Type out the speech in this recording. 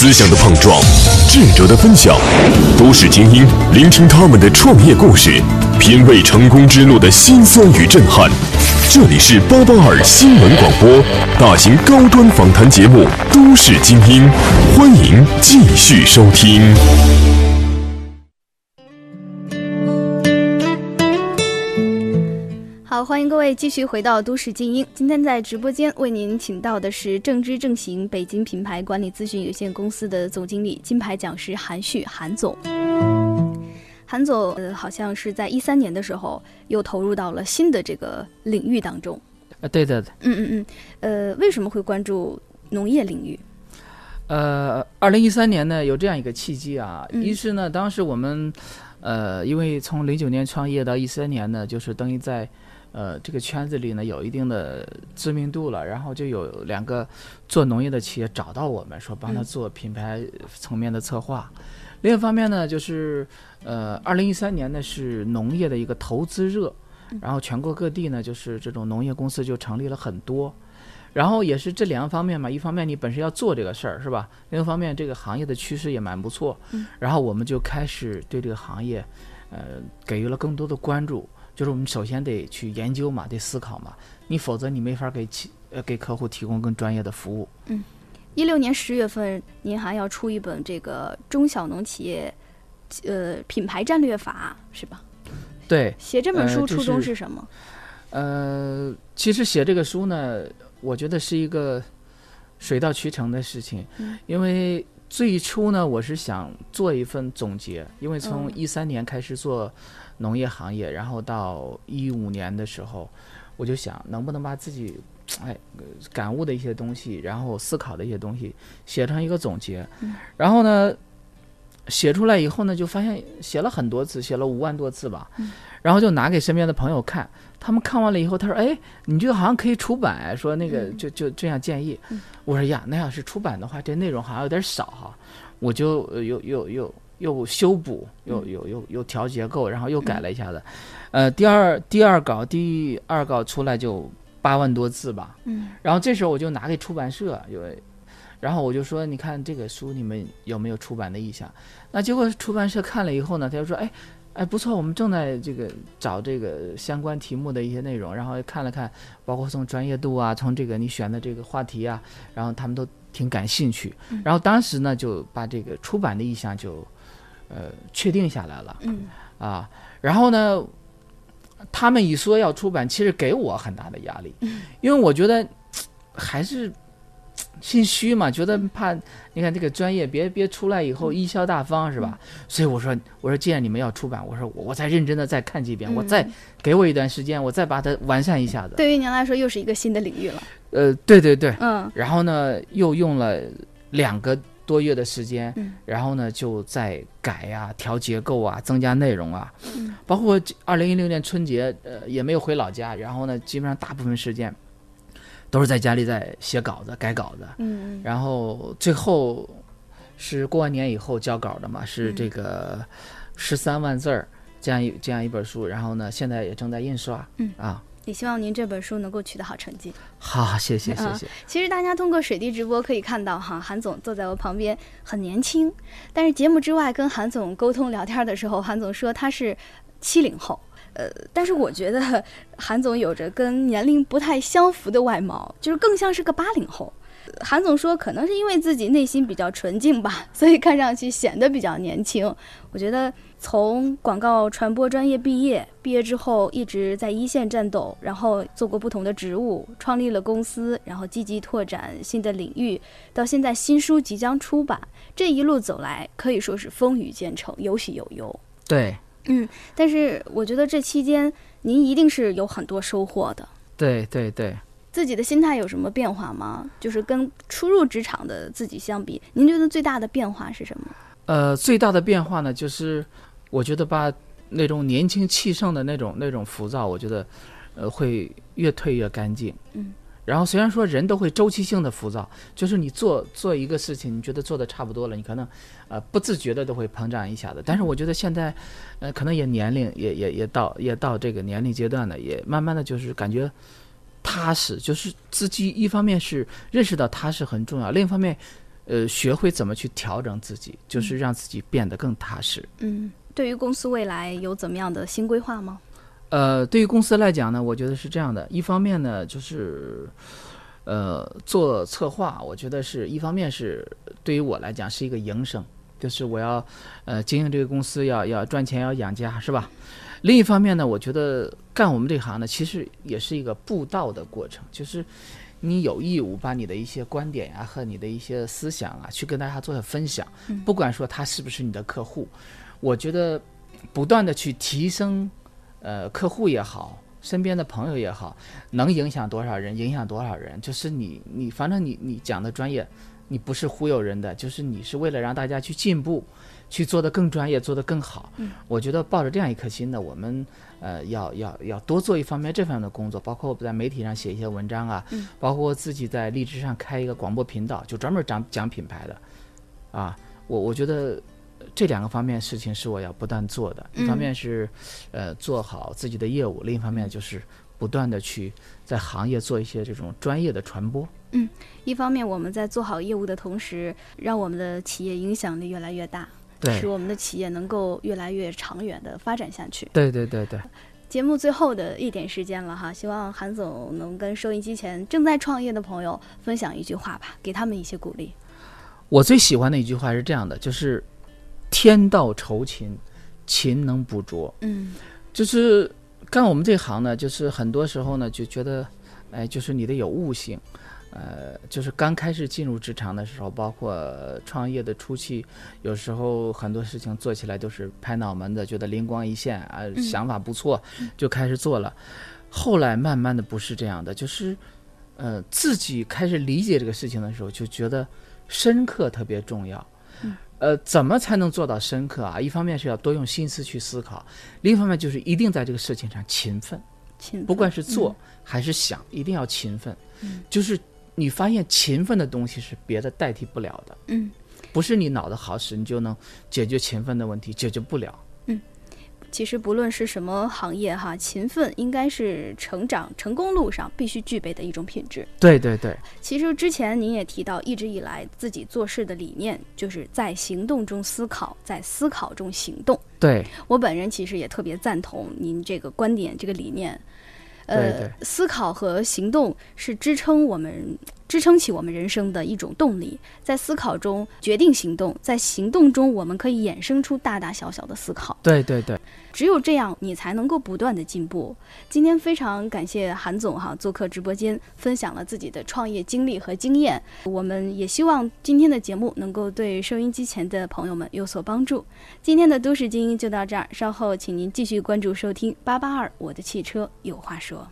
思想的碰撞，智者的分享，都市精英聆听他们的创业故事，品味成功之路的辛酸与震撼。这里是八八二新闻广播，大型高端访谈节目《都市精英》，欢迎继续收听。欢迎各位继续回到都市精英。今天在直播间为您请到的是正知正行北京品牌管理咨询有限公司的总经理、金牌讲师韩旭韩总。韩总，呃，好像是在一三年的时候又投入到了新的这个领域当中。啊，对的，嗯嗯嗯，呃，为什么会关注农业领域？呃，二零一三年呢，有这样一个契机啊，嗯一是呢，当时我们，呃，因为从零九年创业到一三年呢，就是等于在，呃，这个圈子里呢有一定的知名度了，然后就有两个做农业的企业找到我们，说帮他嗯做品牌层面的策划。另一方面呢，就是，呃，二零一三年呢是农业的一个投资热，然后全国各地呢就是这种农业公司就成立了很多。然后也是这两个方面嘛，一方面你本身要做这个事儿是吧？另一方面这个行业的趋势也蛮不错，嗯然后我们就开始对这个行业，呃，给予了更多的关注。就是我们首先得去研究嘛，得思考嘛，你否则你没法给企呃给客户提供更专业的服务。一六年十月份，您还要出一本这个中小农企业，呃，品牌战略法是吧？对，写这本书初衷是是什么？呃，其实写这个书呢，我觉得是一个水到渠成的事情，嗯因为最初呢，我是想做一份总结，因为从嗯一三年开始做农业行业，然后到一五年的时候，我就想能不能把自己哎呃感悟的一些东西，然后思考的一些东西写成一个总结，嗯然后呢。写出来以后呢，就发现写了很多次，写了五万多次吧，嗯然后就拿给身边的朋友看，他们看完了以后，他说：“哎，你这个好像可以出版。”说那个嗯就就这样建议。嗯我说呀，那要是出版的话，这内容好像有点少哈，我就呃又又又又修补，又又又又调结构，然后又改了一下子。呃，第二第二稿第二稿出来就八万多字吧，嗯然后这时候我就拿给出版社，有，然后我就说，你看这个书你们有没有出版的意向？那结果出版社看了以后呢，他就说，哎，哎不错，我们正在这个找这个相关题目的一些内容，然后看了看，包括从专业度啊，从这个你选的这个话题啊，然后他们都挺感兴趣，嗯。然后当时呢就把这个出版的意向就，呃，确定下来了。嗯。啊，然后呢，他们一说要出版，其实给我很大的压力，因为我觉得还是心虚嘛，觉得怕你看这个专业别别出来以后贻笑大方是吧？所以我说我说既然你们要出版，我说我我再认真的再看几遍，我再嗯给我一段时间，我再把它完善一下子。对于您来说又是一个新的领域了。呃，对对对，嗯。然后呢，又用了两个多月的时间，嗯。然后呢就在改呀、调结构啊、增加内容啊，嗯。包括二零一六年春节，呃，也没有回老家，然后呢，基本上大部分时间都是在家里在写稿子、改稿子，嗯然后最后是过完年以后交稿的嘛，是嗯。这个十三万字儿这样一这样一本书，然后呢，现在也正在印刷，嗯。啊，也希望您这本书能够取得好成绩。好，谢谢谢啊谢，其实大家通过水滴直播可以看到，哈，韩总坐在我旁边很年轻，但是节目之外跟韩总沟通聊天的时候，韩总说他是七零后。呃，但是我觉得 韩总有着跟年龄不太相符的外貌，就是更像是个八零后。韩总说，可能是因为自己内心比较纯净吧，所以看上去显得比较年轻。我觉得从广告传播专业毕业，毕业之后一直在一线战斗，然后做过不同的职务，创立了公司，然后积极拓展新的领域，到现在新书即将出版，这一路走来可以说是风雨兼程，有喜有忧。对嗯，但是我觉得这期间您一定是有很多收获的。对对对。自己的心态有什么变化吗？就是跟初入职场的自己相比，您觉得最大的变化是什么？呃，最大的变化呢，就是我觉得把那种年轻气盛的那种那种浮躁，我觉得呃会越退越干净。嗯。然后虽然说人都会周期性的浮躁，就是你做做一个事情，你觉得做的差不多了，你可能呃不自觉的都会膨胀一下子。但是我觉得现在，呃，可能也年龄也也也到也到这个年龄阶段了，也慢慢的就是感觉踏实，就是自己一方面是认识到踏实很重要，另一方面呃，学会怎么去调整自己，就是让自己变得更踏实。嗯，对于公司未来有怎么样的新规划吗？呃，对于公司来讲呢，我觉得是这样的。一方面呢，就是呃做策划，我觉得是一方面是对于我来讲是一个营生，就是我要呃经营这个公司要要赚钱要养家，是吧？另一方面呢，我觉得干我们这行呢，其实也是一个布道的过程，就是你有义务把你的一些观点呀、和你的一些思想啊，去跟大家做下分享。不管说他是不是你的客户，我觉得不断的去提升，呃，客户也好，身边的朋友也好，能影响多少人，影响多少人，就是你你反正你你讲的专业，你不是忽悠人的，就是你是为了让大家去进步。去做得更专业，做得更好。嗯，我觉得抱着这样一颗心呢，我们呃要要要多做一方面这方面的工作，包括我在媒体上写一些文章啊，嗯，包括自己在荔枝上开一个广播频道，就专门讲讲品牌的，啊，我我觉得这两个方面事情是我要不断做的，一方面是呃做好自己的业务，另一方面就是不断的去在行业做一些这种专业的传播。嗯，一方面我们在做好业务的同时，让我们的企业影响力越来越大。使我们的企业能够越来越长远的发展下去。对对对对。节目最后的一点时间了哈，希望韩总能跟收音机前正在创业的朋友分享一句话吧，给他们一些鼓励。我最喜欢的一句话是这样的，就是“天道酬勤，勤能补拙”。嗯，就是干我们这行呢，就是很多时候呢就觉得，哎，就是你得有悟性。呃，就是刚开始进入职场的时候，包括创业的初期，有时候很多事情做起来都是拍脑门子，觉得灵光一现啊，想法不错，就开始做了。后来慢慢的不是这样的，就是呃自己开始理解这个事情的时候，就觉得深刻特别重要。呃，怎么才能做到深刻啊？一方面是要多用心思去思考，另一方面就是一定在这个事情上勤奋。勤，不管是做还是想，一定要勤奋。就是。你发现勤奋的东西是别的代替不了的，嗯，不是你脑子好使你就能解决勤奋的问题，解决不了。嗯，其实不论是什么行业哈，勤奋应该是成长成功路上必须具备的一种品质。对对对。其实之前您也提到，一直以来自己做事的理念就是在行动中思考，在思考中行动。对我本人其实也特别赞同您这个观点，这个理念。呃，思考和行动是支撑我们、支撑起我们人生的一种动力。在思考中决定行动，在行动中我们可以衍生出大大小小的思考。对对对，只有这样，你才能够不断的进步。今天非常感谢韩总哈做客直播间，分享了自己的创业经历和经验。我们也希望今天的节目能够对收音机前的朋友们有所帮助。今天的都市精英就到这儿，稍后请您继续关注收听八八二我的汽车有话说。